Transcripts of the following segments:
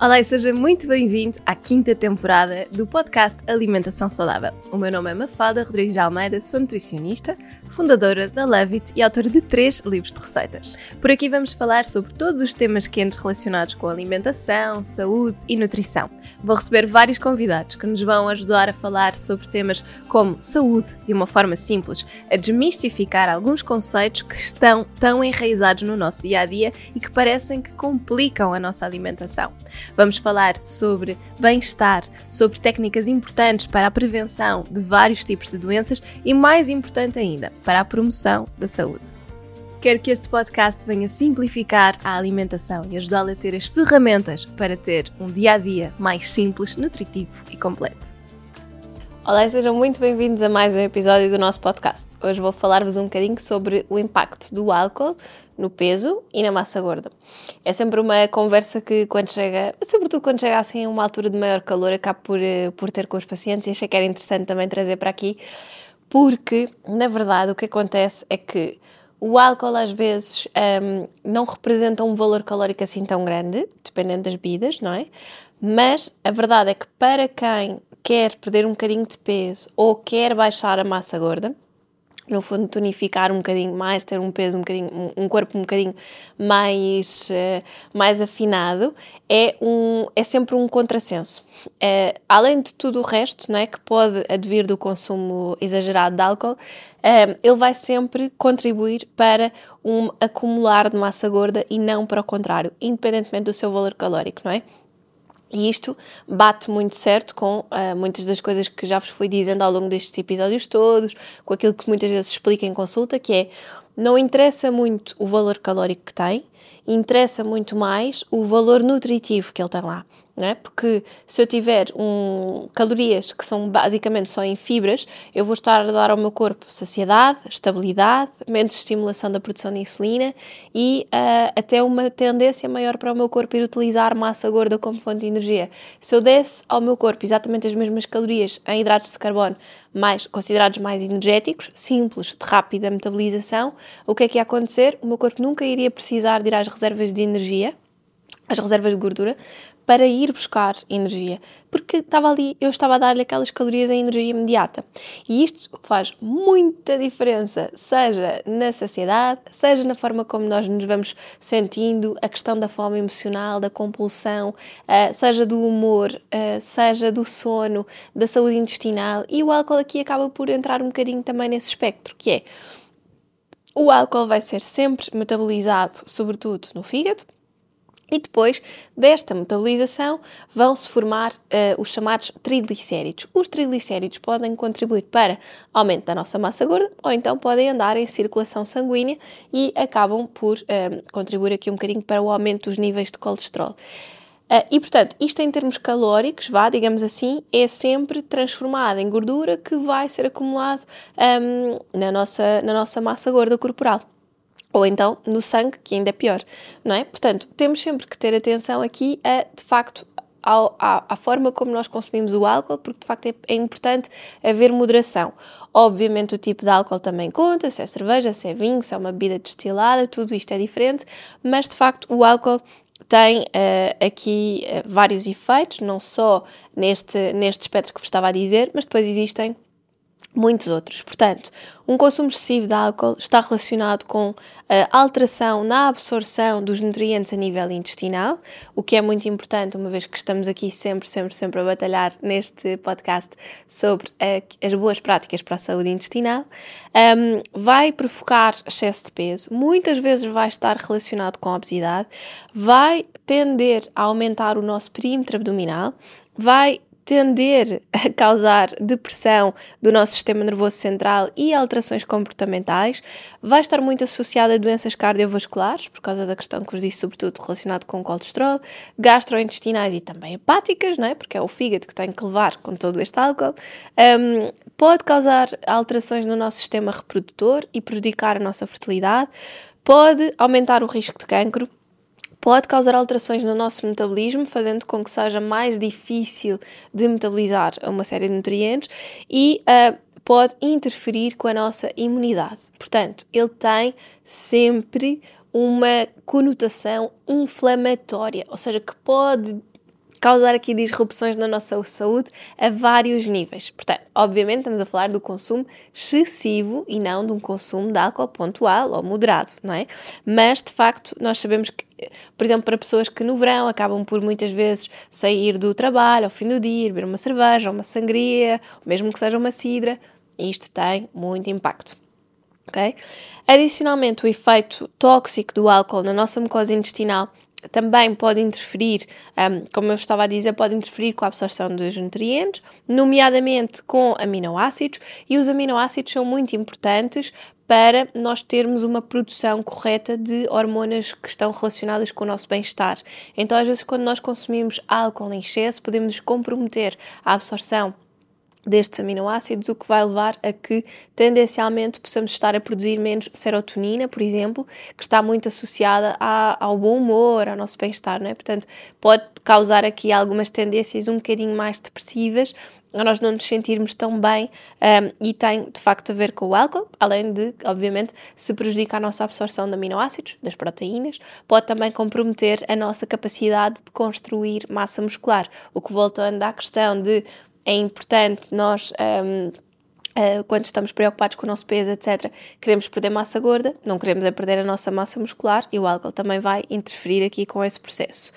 Olá e seja muito bem-vindo à quinta temporada do podcast Alimentação Saudável. O meu nome é Mafalda Rodrigues de Almeida, sou nutricionista, fundadora da Levit e autora de três livros de receitas. Por aqui vamos falar sobre todos os temas quentes relacionados com alimentação, saúde e nutrição. Vou receber vários convidados que nos vão ajudar a falar sobre temas como saúde de uma forma simples, a desmistificar alguns conceitos que estão tão enraizados no nosso dia a dia e que parecem que complicam a nossa alimentação. Vamos falar sobre bem-estar, sobre técnicas importantes para a prevenção de vários tipos de doenças e, mais importante ainda, para a promoção da saúde. Quero que este podcast venha simplificar a alimentação e ajudá-la a ter as ferramentas para ter um dia a dia mais simples, nutritivo e completo. Olá e sejam muito bem-vindos a mais um episódio do nosso podcast. Hoje vou falar-vos um bocadinho sobre o impacto do álcool no peso e na massa gorda. É sempre uma conversa que quando chega, sobretudo quando chega assim a uma altura de maior calor, acabo por, eh, por ter com os pacientes e achei que era interessante também trazer para aqui, porque na verdade o que acontece é que o álcool às vezes um, não representa um valor calórico assim tão grande, dependendo das bebidas, não é? Mas a verdade é que para quem quer perder um bocadinho de peso ou quer baixar a massa gorda, no fundo, tonificar um bocadinho mais, ter um peso um bocadinho, um corpo um bocadinho mais, uh, mais afinado, é, um, é sempre um contrassenso. Uh, além de tudo o resto, não é, que pode advir do consumo exagerado de álcool, uh, ele vai sempre contribuir para um acumular de massa gorda e não para o contrário, independentemente do seu valor calórico, não é? E isto bate muito certo com uh, muitas das coisas que já vos fui dizendo ao longo destes episódios todos, com aquilo que muitas vezes explico em consulta, que é não interessa muito o valor calórico que tem, interessa muito mais o valor nutritivo que ele tem lá é? Porque se eu tiver um, calorias que são basicamente só em fibras, eu vou estar a dar ao meu corpo saciedade, estabilidade, menos estimulação da produção de insulina e uh, até uma tendência maior para o meu corpo ir utilizar massa gorda como fonte de energia. Se eu desse ao meu corpo exatamente as mesmas calorias em hidratos de carbono, mais considerados mais energéticos, simples, de rápida metabolização, o que é que ia acontecer? O meu corpo nunca iria precisar de ir às reservas de energia, às reservas de gordura, para ir buscar energia, porque estava ali, eu estava a dar-lhe aquelas calorias em energia imediata. E isto faz muita diferença, seja na saciedade, seja na forma como nós nos vamos sentindo, a questão da fome emocional, da compulsão, uh, seja do humor, uh, seja do sono, da saúde intestinal. E o álcool aqui acaba por entrar um bocadinho também nesse espectro, que é o álcool vai ser sempre metabolizado, sobretudo no fígado, e depois desta metabolização vão-se formar uh, os chamados triglicéridos. Os triglicéridos podem contribuir para aumento da nossa massa gorda ou então podem andar em circulação sanguínea e acabam por uh, contribuir aqui um bocadinho para o aumento dos níveis de colesterol. Uh, e portanto, isto em termos calóricos, vá, digamos assim, é sempre transformado em gordura que vai ser acumulado um, ehm, na, nossa, na nossa massa gorda corporal ou então no sangue, que ainda é pior, não é? Portanto, temos sempre que ter atenção aqui a, de facto, ao, à, à, forma como nós consumimos o álcool, porque de facto é, é, importante haver moderação. Obviamente, o tipo de álcool também conta, se é cerveja, se é vinho, se é uma bebida destilada, tudo isto é diferente, mas de facto o álcool tem uh, aqui uh, vários efeitos, não só neste, neste espectro que vos estava a dizer, mas depois existem muitos outros. Portanto, um consumo excessivo de álcool está relacionado com a alteração na absorção dos nutrientes a nível intestinal, o que é muito importante, uma vez que estamos aqui sempre, sempre, sempre a batalhar neste podcast sobre a, as boas práticas para a saúde intestinal. Um, vai provocar excesso de peso, muitas vezes vai estar relacionado com a obesidade, vai tender a aumentar o nosso perímetro abdominal, vai tender a causar depressão do nosso sistema nervoso central e alterações comportamentais, vai estar muito associada a doenças cardiovasculares, por causa da questão que vos disse, sobretudo relacionado com colesterol, gastrointestinais e também hepáticas, não é? porque é o fígado que tem que levar com todo este álcool. Um, pode causar alterações no nosso sistema reprodutor e prejudicar a nossa fertilidade, pode aumentar o risco de cancro pode causar alterações no nosso metabolismo, fazendo com que seja mais difícil de metabolizar uma série de nutrientes e uh, pode interferir com a nossa imunidade. Portanto, ele tem sempre uma conotação inflamatória, ou seja, que pode causar aqui disrupções na nossa saúde a vários níveis. Portanto, obviamente estamos a falar do consumo excessivo e não de um consumo de álcool pontual ou moderado, não é? Mas, de facto, nós sabemos que por exemplo, para pessoas que no verão acabam por muitas vezes sair do trabalho ao fim do dia, beber uma cerveja, uma sangria, mesmo que seja uma cidra, isto tem muito impacto. Okay? Adicionalmente, o efeito tóxico do álcool na nossa mucosa intestinal também pode interferir, um, como eu estava a dizer, pode interferir com a absorção dos nutrientes, nomeadamente com aminoácidos, e os aminoácidos são muito importantes para nós termos uma produção correta de hormonas que estão relacionadas com o nosso bem-estar. Então, às vezes, quando nós consumimos álcool em excesso, podemos comprometer a absorção destes aminoácidos, o que vai levar a que tendencialmente possamos estar a produzir menos serotonina, por exemplo, que está muito associada a, ao bom humor, ao nosso bem-estar, não é? Portanto, pode causar aqui algumas tendências um bocadinho mais depressivas, a nós não nos sentirmos tão bem um, e tem de facto a ver com o álcool, além de, obviamente, se prejudica a nossa absorção de aminoácidos, das proteínas, pode também comprometer a nossa capacidade de construir massa muscular, o que voltando à questão de é importante nós. Um, Uh, quando estamos preocupados com o nosso peso, etc., queremos perder massa gorda, não queremos é perder a nossa massa muscular e o álcool também vai interferir aqui com esse processo.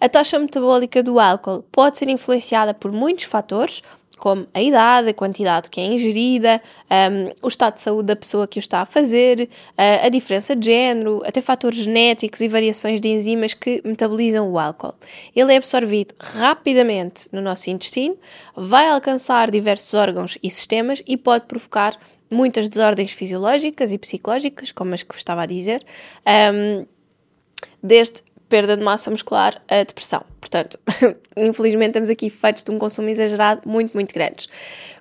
A taxa metabólica do álcool pode ser influenciada por muitos fatores, como a idade, a quantidade que é ingerida, um, o estado de saúde da pessoa que o está a fazer, uh, a diferença de género, até fatores genéticos e variações de enzimas que metabolizam o álcool. Ele é absorvido rapidamente no nosso intestino, vai alcançar diversos órgãos e sistemas e pode provocar muitas desordens fisiológicas e psicológicas, como as que vos estava a dizer, um, desde perda de massa muscular a depressão. Portanto, infelizmente temos aqui efeitos de um consumo exagerado muito, muito grandes.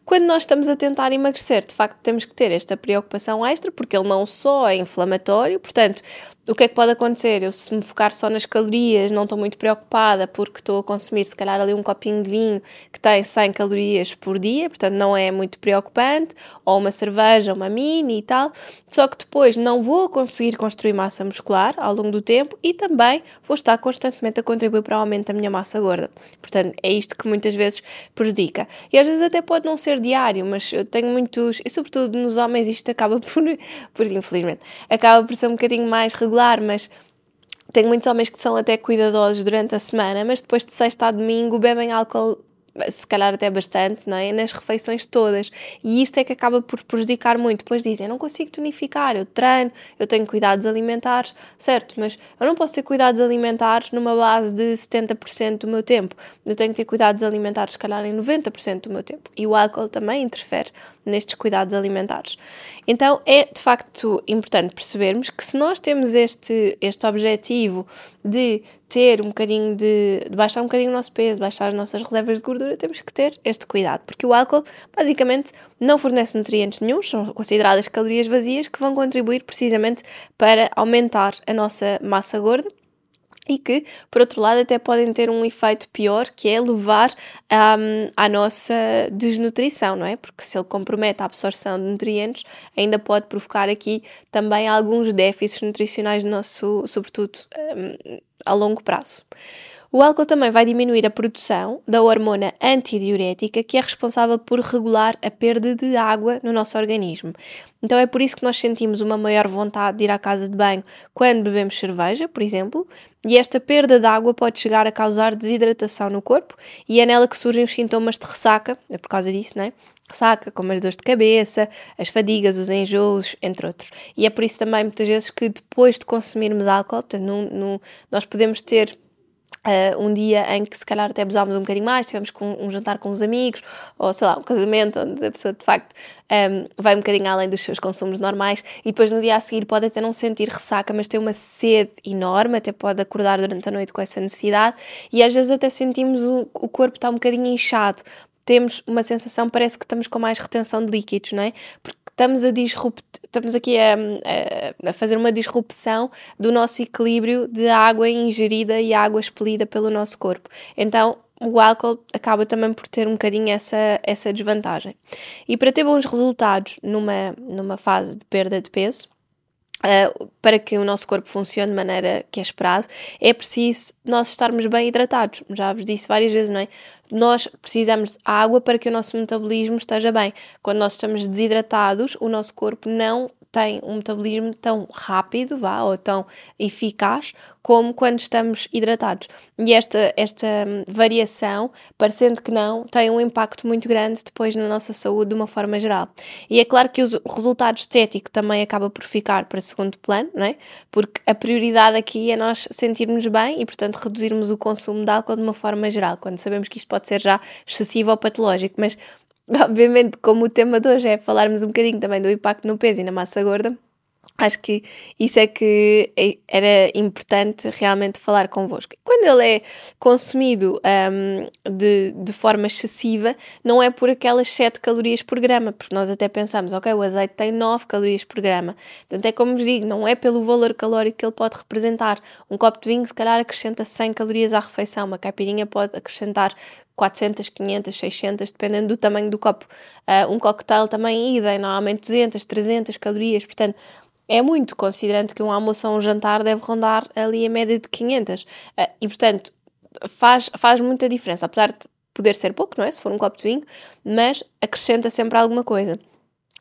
Quando nós estamos a tentar emagrecer, de facto temos que ter esta preocupação extra, porque ele não só é inflamatório, portanto, o que é que pode acontecer? Eu, se me focar só nas calorias, não estou muito preocupada porque estou a consumir, se calhar, ali um copinho de vinho que tem 100 calorias por dia, portanto, não é muito preocupante, ou uma cerveja, uma mini e tal. Só que depois não vou conseguir construir massa muscular ao longo do tempo e também vou estar constantemente a contribuir para o aumento da minha massa gorda. Portanto, é isto que muitas vezes prejudica. E às vezes até pode não ser diário, mas eu tenho muitos, e sobretudo nos homens, isto acaba por, por infelizmente, acaba por ser um bocadinho mais regular, mas tenho muitos homens que são até cuidadosos durante a semana, mas depois de sexta a domingo bebem álcool se calhar até bastante, não é? Nas refeições todas. E isto é que acaba por prejudicar muito. Depois dizem, não consigo tonificar, eu treino, eu tenho cuidados alimentares, certo, mas eu não posso ter cuidados alimentares numa base de 70% do meu tempo. Eu tenho que ter cuidados alimentares, se calhar, em 90% do meu tempo. E o álcool também interfere nestes cuidados alimentares. Então é de facto importante percebermos que se nós temos este, este objetivo de ter um bocadinho de, de, baixar um bocadinho o nosso peso, baixar as nossas reservas de gordura, temos que ter este cuidado, porque o álcool basicamente não fornece nutrientes nenhums, são consideradas calorias vazias que vão contribuir precisamente para aumentar a nossa massa gorda e que, por outro lado, até podem ter um efeito pior, que é levar um, à nossa desnutrição, não é? Porque se ele compromete a absorção de nutrientes, ainda pode provocar aqui também alguns déficits nutricionais no nosso, sobretudo um, a longo prazo. O álcool também vai diminuir a produção da hormona antidiurética, que é responsável por regular a perda de água no nosso organismo. Então é por isso que nós sentimos uma maior vontade de ir à casa de banho quando bebemos cerveja, por exemplo, e esta perda de água pode chegar a causar desidratação no corpo e é nela que surgem os sintomas de ressaca, é por causa disso, não é? Ressaca, como as dores de cabeça, as fadigas, os enjoos, entre outros. E é por isso também, muitas vezes, que depois de consumirmos álcool, portanto, no, no, nós podemos ter Uh, um dia em que se calhar até abusámos um bocadinho mais, tivemos com, um jantar com os amigos, ou sei lá, um casamento onde a pessoa de facto um, ehm, vai um bocadinho além dos seus consumos normais e depois no dia a seguir pode até não sentir ressaca, mas ter uma sede enorme, até pode acordar durante a noite com essa necessidade e às vezes até sentimos o, o corpo está um bocadinho inchado, temos uma sensação, parece que estamos com mais retenção de líquidos, não é? Porque estamos a disrupt, estamos aqui a, a, a, fazer uma disrupção do nosso equilíbrio de água ingerida e água expelida pelo nosso corpo. Então, o álcool acaba também por ter um bocadinho essa, essa desvantagem. E para ter bons resultados numa, numa fase de perda de peso, Uh, para que o nosso corpo funcione de maneira que é esperado, é preciso nós estarmos bem hidratados. Já vos disse várias vezes, não é? Nós precisamos de água para que o nosso metabolismo esteja bem. Quando nós estamos desidratados, o nosso corpo não tem um metabolismo tão rápido, vá, ou tão eficaz como quando estamos hidratados. E esta, esta hum, variação, parecendo que não, tem um impacto muito grande depois na nossa saúde de uma forma geral. E é claro que o resultado estético também acaba por ficar para segundo plano, não é? Porque a prioridade aqui é nós sentirmos bem e, portanto, reduzirmos o consumo de álcool de uma forma geral, quando sabemos que isto pode ser já excessivo ou patológico, mas obviamente, como o tema de hoje é falarmos um bocadinho também do impacto no peso e na massa gorda, acho que isso é que é, era importante realmente falar convosco. Quando ele é consumido um, de, de forma excessiva, não é por aquelas 7 calorias por grama, porque nós até pensamos, ok, o azeite tem 9 calorias por grama. Portanto, é como vos digo, não é pelo valor calórico que ele pode representar. Um copo de vinho, se calhar, acrescenta 100 calorias à refeição, uma caipirinha pode acrescentar 400, 500, 600, dependendo do tamanho do copo. Uh, um coquetel também idem, normalmente 200, 300 calorias, portanto, é muito, considerando que um almoço ou um jantar deve rondar ali a média de 500. Uh, ah, e, portanto, faz, faz muita diferença, apesar de poder ser pouco, não é? Se for um copo de vinho, mas acrescenta sempre alguma coisa.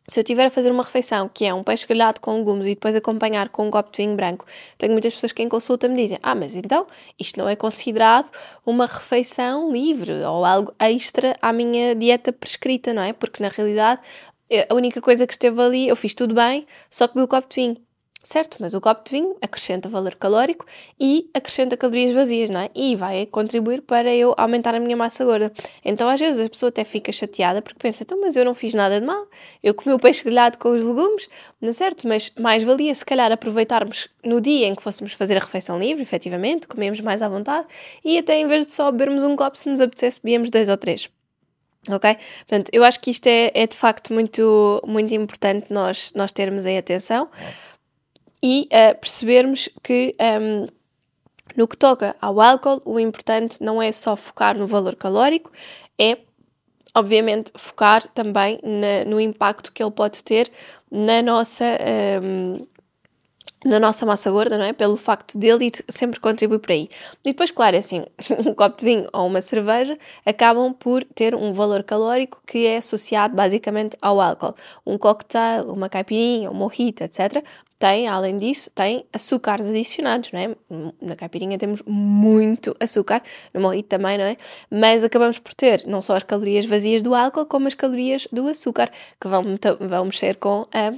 Se eu tiver a fazer uma refeição que é um peixe grelhado com legumes e depois acompanhar com um copo de vinho branco, tenho muitas pessoas que em consulta me dizem: Ah, mas então isto não é considerado uma refeição livre ou algo extra à minha dieta prescrita, não é? Porque na realidade a única coisa que esteve ali, eu fiz tudo bem, só que bebi o copo de vinho certo? Mas o copo de vinho acrescenta valor calórico e acrescenta calorias vazias, não é? E vai contribuir para eu aumentar a minha massa gorda. Então, às vezes, a pessoa até fica chateada porque pensa, então, mas eu não fiz nada de mal, eu comi o peixe grelhado com os legumes, não é certo? Mas mais valia, se calhar, aproveitarmos no dia em que fôssemos fazer a refeição livre, efetivamente, comemos mais à vontade, e até em vez de só bebermos um copo, se nos apetecesse, bebíamos dois ou três. Ok? Portanto, eu acho que isto é, é de facto muito, muito importante nós, nós termos em atenção e uh, percebermos que um, ehm, no que toca ao álcool, o importante não é só focar no valor calórico, é obviamente focar também na, no impacto que ele pode ter na nossa um, ehm, na nossa massa gorda, não é? Pelo facto dele sempre contribui por aí. E depois, claro, é assim, um copo de vinho ou uma cerveja acabam por ter um valor calórico que é associado basicamente ao álcool. Um cocktail, uma caipirinha, um mojito, etc. Tem, além disso, tem açúcares adicionados, não é? Na caipirinha temos muito açúcar, no mojito também, não é? Mas acabamos por ter não só as calorias vazias do álcool, como as calorias do açúcar, que vão, vão mexer com a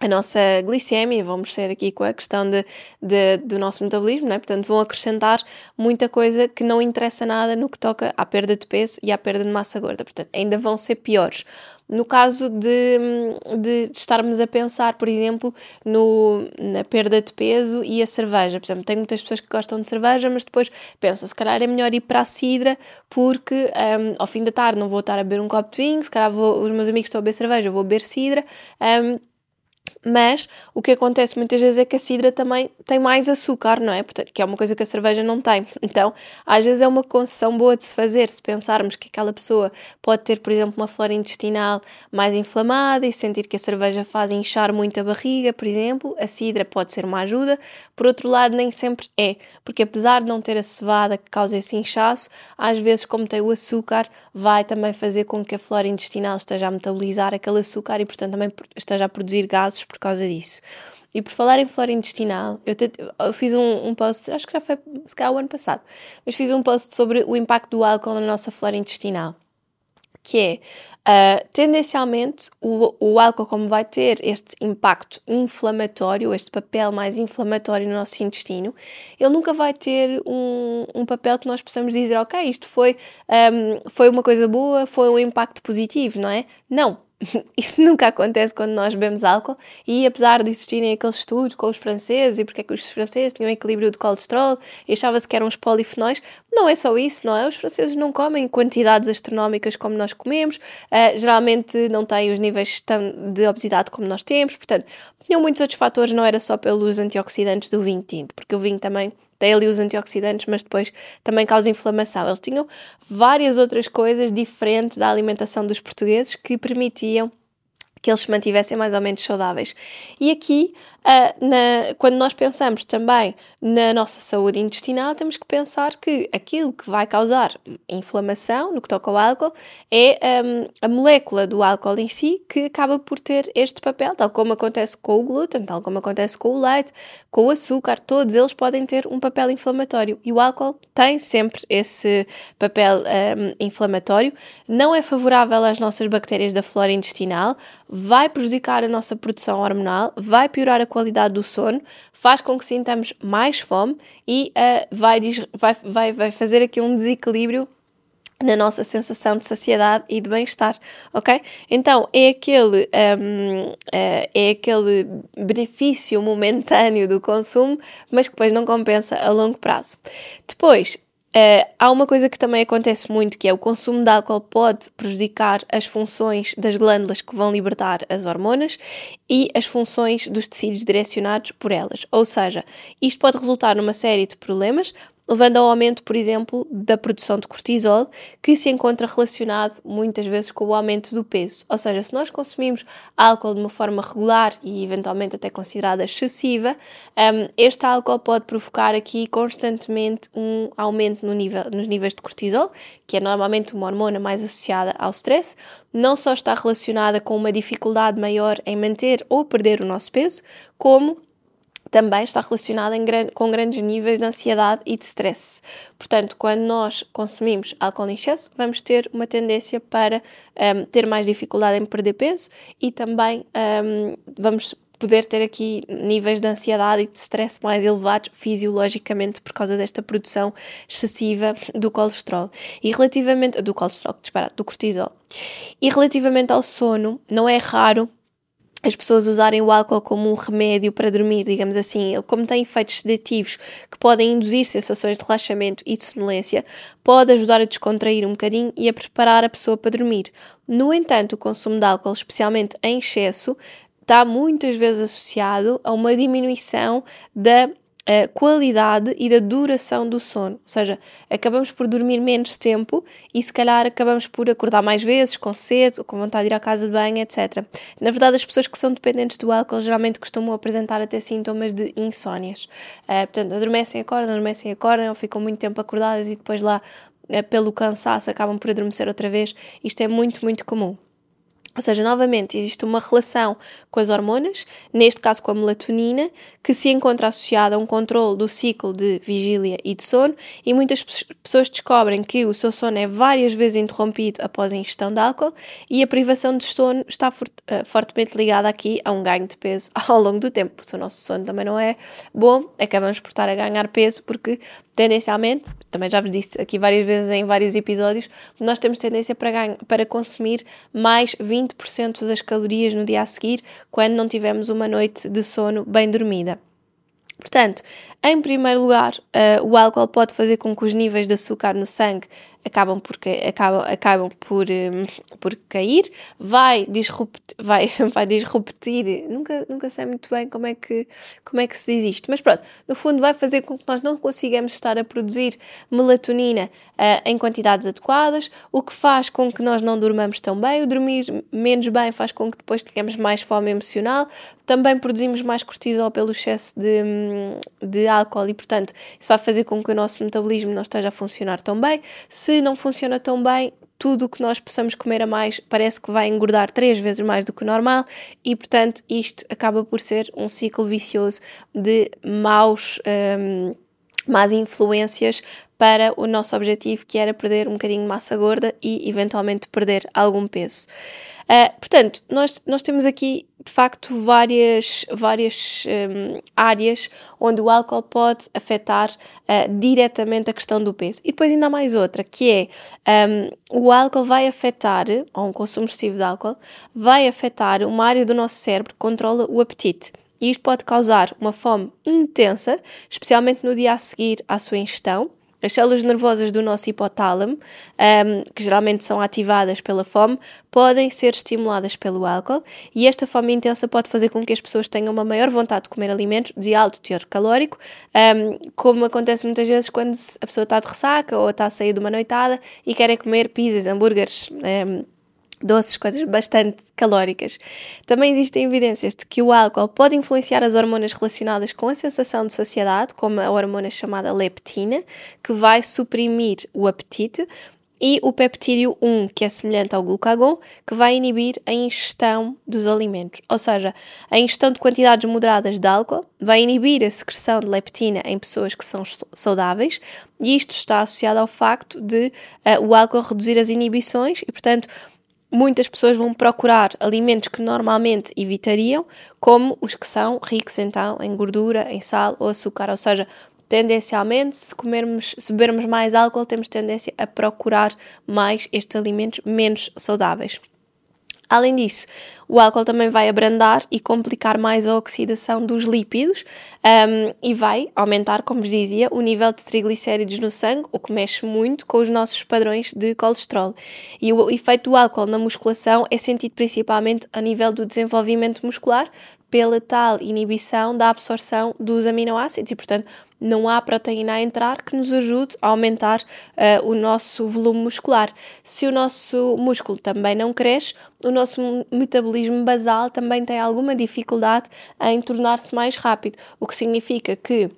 a nossa glicemia, vão mexer aqui com a questão de, de, do nosso metabolismo, né? portanto vão acrescentar muita coisa que não interessa nada no que toca à perda de peso e à perda de massa gorda, portanto ainda vão ser piores. No caso de, de, estarmos a pensar, por exemplo, no, na perda de peso e a cerveja, por exemplo, tenho muitas pessoas que gostam de cerveja, mas depois pensam, se calhar é melhor ir para a cidra porque um, ao fim da tarde não vou estar a beber um copo de vinho, se calhar vou, os meus amigos estão a beber cerveja, eu vou beber cidra. Um, mas o que acontece muitas vezes é que a cidra também tem mais açúcar, não é? Portanto, que é uma coisa que a cerveja não tem. Então, às vezes é uma concessão boa de se fazer, se pensarmos que aquela pessoa pode ter, por exemplo, uma flora intestinal mais inflamada e sentir que a cerveja faz inchar muito a barriga, por exemplo, a cidra pode ser uma ajuda. Por outro lado, nem sempre é, porque apesar de não ter a cevada que causa esse inchaço, às vezes, como tem o açúcar, vai também fazer com que a flora intestinal esteja a metabolizar aquele açúcar e, portanto, também esteja a produzir gases por causa disso. E por falar em flora intestinal, eu, te, eu fiz um, um, post, acho que já foi se calhar o ano passado, mas fiz um post sobre o impacto do álcool na nossa flora intestinal. Que é, uh, tendencialmente, o, o álcool, como vai ter este impacto inflamatório, este papel mais inflamatório no nosso intestino, ele nunca vai ter um, um papel que nós possamos dizer, ok, isto foi, um, foi uma coisa boa, foi um impacto positivo, não é? Não, isso nunca acontece quando nós bebemos álcool e apesar de existirem aqueles estudos com os franceses e porque é que os franceses tinham equilíbrio de colesterol e achava-se que eram os polifenóis, não é só isso, não é? Os franceses não comem quantidades astronómicas como nós comemos, uh, geralmente não têm os níveis de obesidade como nós temos, portanto, tinham muitos outros fatores, não era só pelos antioxidantes do vinho tinto, porque o vinho também tem ali os antioxidantes, mas depois também causa inflamação. Eles tinham várias outras coisas diferentes da alimentação dos portugueses que permitiam que eles se mantivessem mais ou menos saudáveis. E aqui, uh, na, quando nós pensamos também na nossa saúde intestinal, temos que pensar que aquilo que vai causar inflamação, no que toca ao álcool, é um, a molécula do álcool em si que acaba por ter este papel, tal como acontece com o glúten, tal como acontece com o leite, com o açúcar, todos eles podem ter um papel inflamatório. E o álcool tem sempre esse papel um, inflamatório, não é favorável às nossas bactérias da flora intestinal, vai prejudicar a nossa produção hormonal, vai piorar a qualidade do sono, faz com que sintamos mais fome e uh, vai, vai, vai, vai fazer aqui um desequilíbrio na nossa sensação de saciedade e de bem-estar, ok? Então é aquele, um, uh, eh, é aquele benefício momentâneo do consumo, mas que depois não compensa a longo prazo. Depois, Uh, há uma coisa que também acontece muito, que é o consumo de álcool pode prejudicar as funções das glândulas que vão libertar as hormonas e as funções dos tecidos direcionados por elas. Ou seja, isto pode resultar numa série de problemas, levando ao aumento, por exemplo, da produção de cortisol, que se encontra relacionado muitas vezes com o aumento do peso. Ou seja, se nós consumimos álcool de uma forma regular e eventualmente até considerada excessiva, um, este álcool pode provocar aqui constantemente um aumento no nível, nos níveis de cortisol, que é normalmente uma hormona mais associada ao stress, não só está relacionada com uma dificuldade maior em manter ou perder o nosso peso, como também está relacionada em, com grandes níveis de ansiedade e de stress. Portanto, quando nós consumimos álcool em excesso, vamos ter uma tendência para um, ter mais dificuldade em perder peso e também um, vamos poder ter aqui níveis de ansiedade e de stress mais elevados fisiologicamente por causa desta produção excessiva do colesterol. E relativamente do colesterol, disparado, do cortisol. E relativamente ao sono, não é raro as pessoas usarem o álcool como um remédio para dormir, digamos assim, como tem efeitos sedativos que podem induzir sensações de relaxamento e de sonolência, pode ajudar a descontrair um bocadinho e a preparar a pessoa para dormir. No entanto, o consumo de álcool, especialmente em excesso, está muitas vezes associado a uma diminuição da a qualidade e da duração do sono. Ou seja, acabamos por dormir menos tempo e se calhar acabamos por acordar mais vezes, com sede, com vontade de ir à casa de banho, etc. Na verdade, as pessoas que são dependentes do álcool geralmente costumam apresentar até sintomas de insónias. Uh, portanto, adormecem, acordam, adormecem, acordam, ficam muito tempo acordadas e depois lá, uh, pelo cansaço, acabam por adormecer outra vez. Isto é muito, muito comum. Ou seja, novamente, existe uma relação com as hormonas, neste caso com a melatonina, que se encontra associada a um controle do ciclo de vigília e de sono, e muitas pessoas descobrem que o seu sono é várias vezes interrompido após a ingestão de álcool e a privação de sono está uh, fortemente ligada aqui a um ganho de peso ao longo do tempo. Se o nosso sono também não é bom, acabamos por estar a ganhar peso porque tendencialmente, também já vos disse aqui várias vezes em vários episódios, nós temos tendência para, para consumir mais 20% das calorias no dia a seguir quando não tivermos uma noite de sono bem dormida. Portanto, em primeiro lugar, uh, o álcool pode fazer com que os níveis de açúcar no sangue acabam por, acabam, acabam por, um, por cair, vai, disrupt, vai, vai disruptir, nunca, nunca sei muito bem como é, que, como é que se diz isto, mas pronto, no fundo vai fazer com que nós não consigamos estar a produzir melatonina uh, em quantidades adequadas, o que faz com que nós não dormamos tão bem, o dormir menos bem faz com que depois tenhamos mais fome emocional, também produzimos mais cortisol pelo excesso de, hum, de álcool e, portanto, isso vai fazer com que o nosso metabolismo não esteja a funcionar tão bem. Se não funciona tão bem, tudo o que nós possamos comer a mais parece que vai engordar três vezes mais do que o normal e, portanto, isto acaba por ser um ciclo vicioso de maus. Um, más influências para o nosso objetivo, que era perder um bocadinho de massa gorda e eventualmente perder algum peso. Uh, portanto, nós, nós temos aqui de facto várias, várias um, áreas onde o álcool pode afetar uh, diretamente a questão do peso. E depois ainda há mais outra, que é um, o álcool vai afetar, ou um consumo excessivo de álcool, vai afetar uma área do nosso cérebro que controla o apetite. E isto pode causar uma fome intensa, especialmente no dia a seguir à sua ingestão, as células nervosas do nosso hipotálamo, um, que geralmente são ativadas pela fome, podem ser estimuladas pelo álcool e esta fome intensa pode fazer com que as pessoas tenham uma maior vontade de comer alimentos de alto teor calórico, um, como acontece muitas vezes quando a pessoa está de ressaca ou está a sair de uma noitada e quer comer pizzas, hambúrgueres. Um, doces, coisas bastante calóricas. Também existem evidências de que o álcool pode influenciar as hormonas relacionadas com a sensação de saciedade, como a hormona chamada leptina, que vai suprimir o apetite, e o peptídeo 1, que é semelhante ao glucagon, que vai inibir a ingestão dos alimentos. Ou seja, a ingestão de quantidades moderadas de álcool vai inibir a secreção de leptina em pessoas que são saudáveis, e isto está associado ao facto de uh, o álcool reduzir as inibições e, portanto, muitas pessoas vão procurar alimentos que normalmente evitariam, como os que são ricos então em gordura, em sal ou açúcar, ou seja, tendencialmente, se comermos, se bebermos mais álcool, temos tendência a procurar mais estes alimentos menos saudáveis. Além disso, o álcool também vai abrandar e complicar mais a oxidação dos lípidos um, e vai aumentar, como vos dizia, o nível de triglicéridos no sangue, o que mexe muito com os nossos padrões de colesterol. E o efeito do álcool na musculação é sentido principalmente a nível do desenvolvimento muscular, pela tal inibição da absorção dos aminoácidos e, portanto, não há proteína a entrar que nos ajude a aumentar uh, o nosso volume muscular. Se o nosso músculo também não cresce, o nosso metabolismo basal também tem alguma dificuldade em tornar-se mais rápido, o que significa que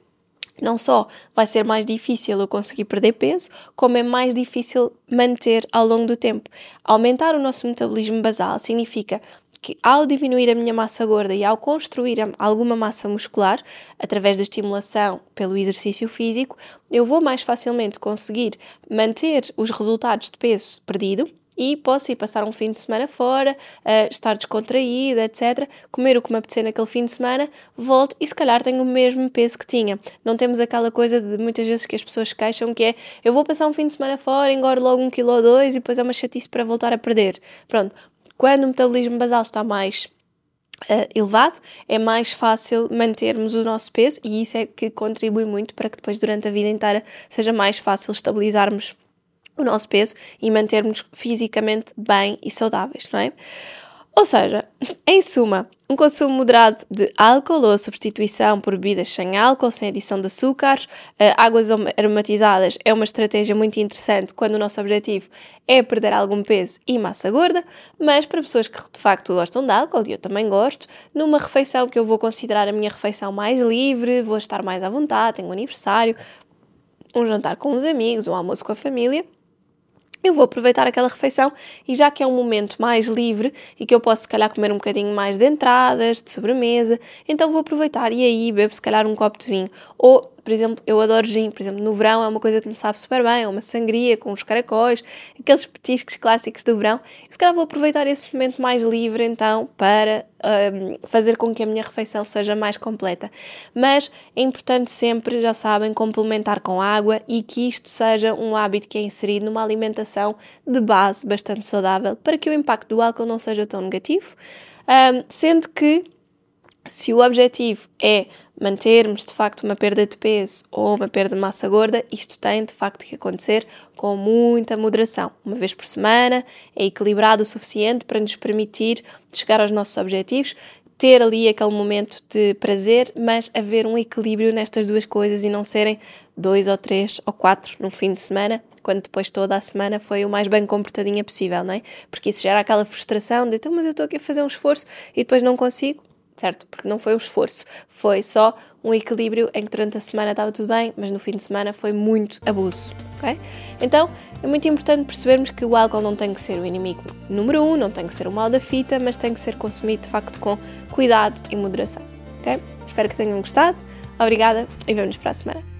não só vai ser mais difícil eu conseguir perder peso, como é mais difícil manter ao longo do tempo. Aumentar o nosso metabolismo basal significa que ao diminuir a minha massa gorda e ao construir alguma massa muscular, através da estimulação pelo exercício físico, eu vou mais facilmente conseguir manter os resultados de peso perdido e posso ir passar um fim de semana fora, uh, estar descontraída, etc. Comer o que me apetecer naquele fim de semana, volto e se calhar tenho o mesmo peso que tinha. Não temos aquela coisa de muitas vezes que as pessoas queixam que é eu vou passar um fim de semana fora, engordo logo um quilo ou dois e depois é uma chatice para voltar a perder. Pronto, quando o metabolismo basal está mais uh, elevado, é mais fácil mantermos o nosso peso e isso é que contribui muito para que depois, durante a vida inteira, seja mais fácil estabilizarmos o nosso peso e mantermos fisicamente bem e saudáveis, não é? Ou seja, em suma, um consumo moderado de álcool ou a substituição por bebidas sem álcool, sem adição de açúcares, uh, águas aromatizadas é uma estratégia muito interessante quando o nosso objetivo é perder algum peso e massa gorda, mas para pessoas que de facto gostam de álcool, e eu também gosto, numa refeição que eu vou considerar a minha refeição mais livre, vou estar mais à vontade, tenho um aniversário, um jantar com os amigos, um almoço com a família, eu vou aproveitar aquela refeição e já que é um momento mais livre e que eu posso se calhar comer um bocadinho mais de entradas, de sobremesa, então vou aproveitar e aí bebo se calhar um copo de vinho. Ou por exemplo, eu adoro gin, por exemplo, no verão é uma coisa que me sabe super bem, é uma sangria com os caracóis, aqueles petiscos clássicos do verão. E se calhar vou aproveitar esse momento mais livre então para um, fazer com que a minha refeição seja mais completa. Mas é importante sempre, já sabem, complementar com água e que isto seja um hábito que é inserido numa alimentação de base bastante saudável para que o impacto do álcool não seja tão negativo. Um, sendo que se o objetivo é mantermos de facto uma perda de peso ou uma perda de massa gorda, isto tem de facto que acontecer com muita moderação. Uma vez por semana é equilibrado o suficiente para nos permitir chegar aos nossos objetivos, ter ali aquele momento de prazer, mas haver um equilíbrio nestas duas coisas e não serem dois ou três ou quatro no fim de semana, quando depois toda a semana foi o mais bem comportadinha possível, não é? Porque isso gera aquela frustração de então, mas eu estou aqui a fazer um esforço e depois não consigo certo? Porque não foi um esforço, foi só um equilíbrio em que durante a semana estava tudo bem, mas no fim de semana foi muito abuso, ok? Então é muito importante percebermos que o álcool não tem que ser o inimigo número um, não tem que ser o mal da fita, mas tem que ser consumido de facto com cuidado e moderação, ok? Espero que tenham gostado, obrigada e vemo-nos para a semana.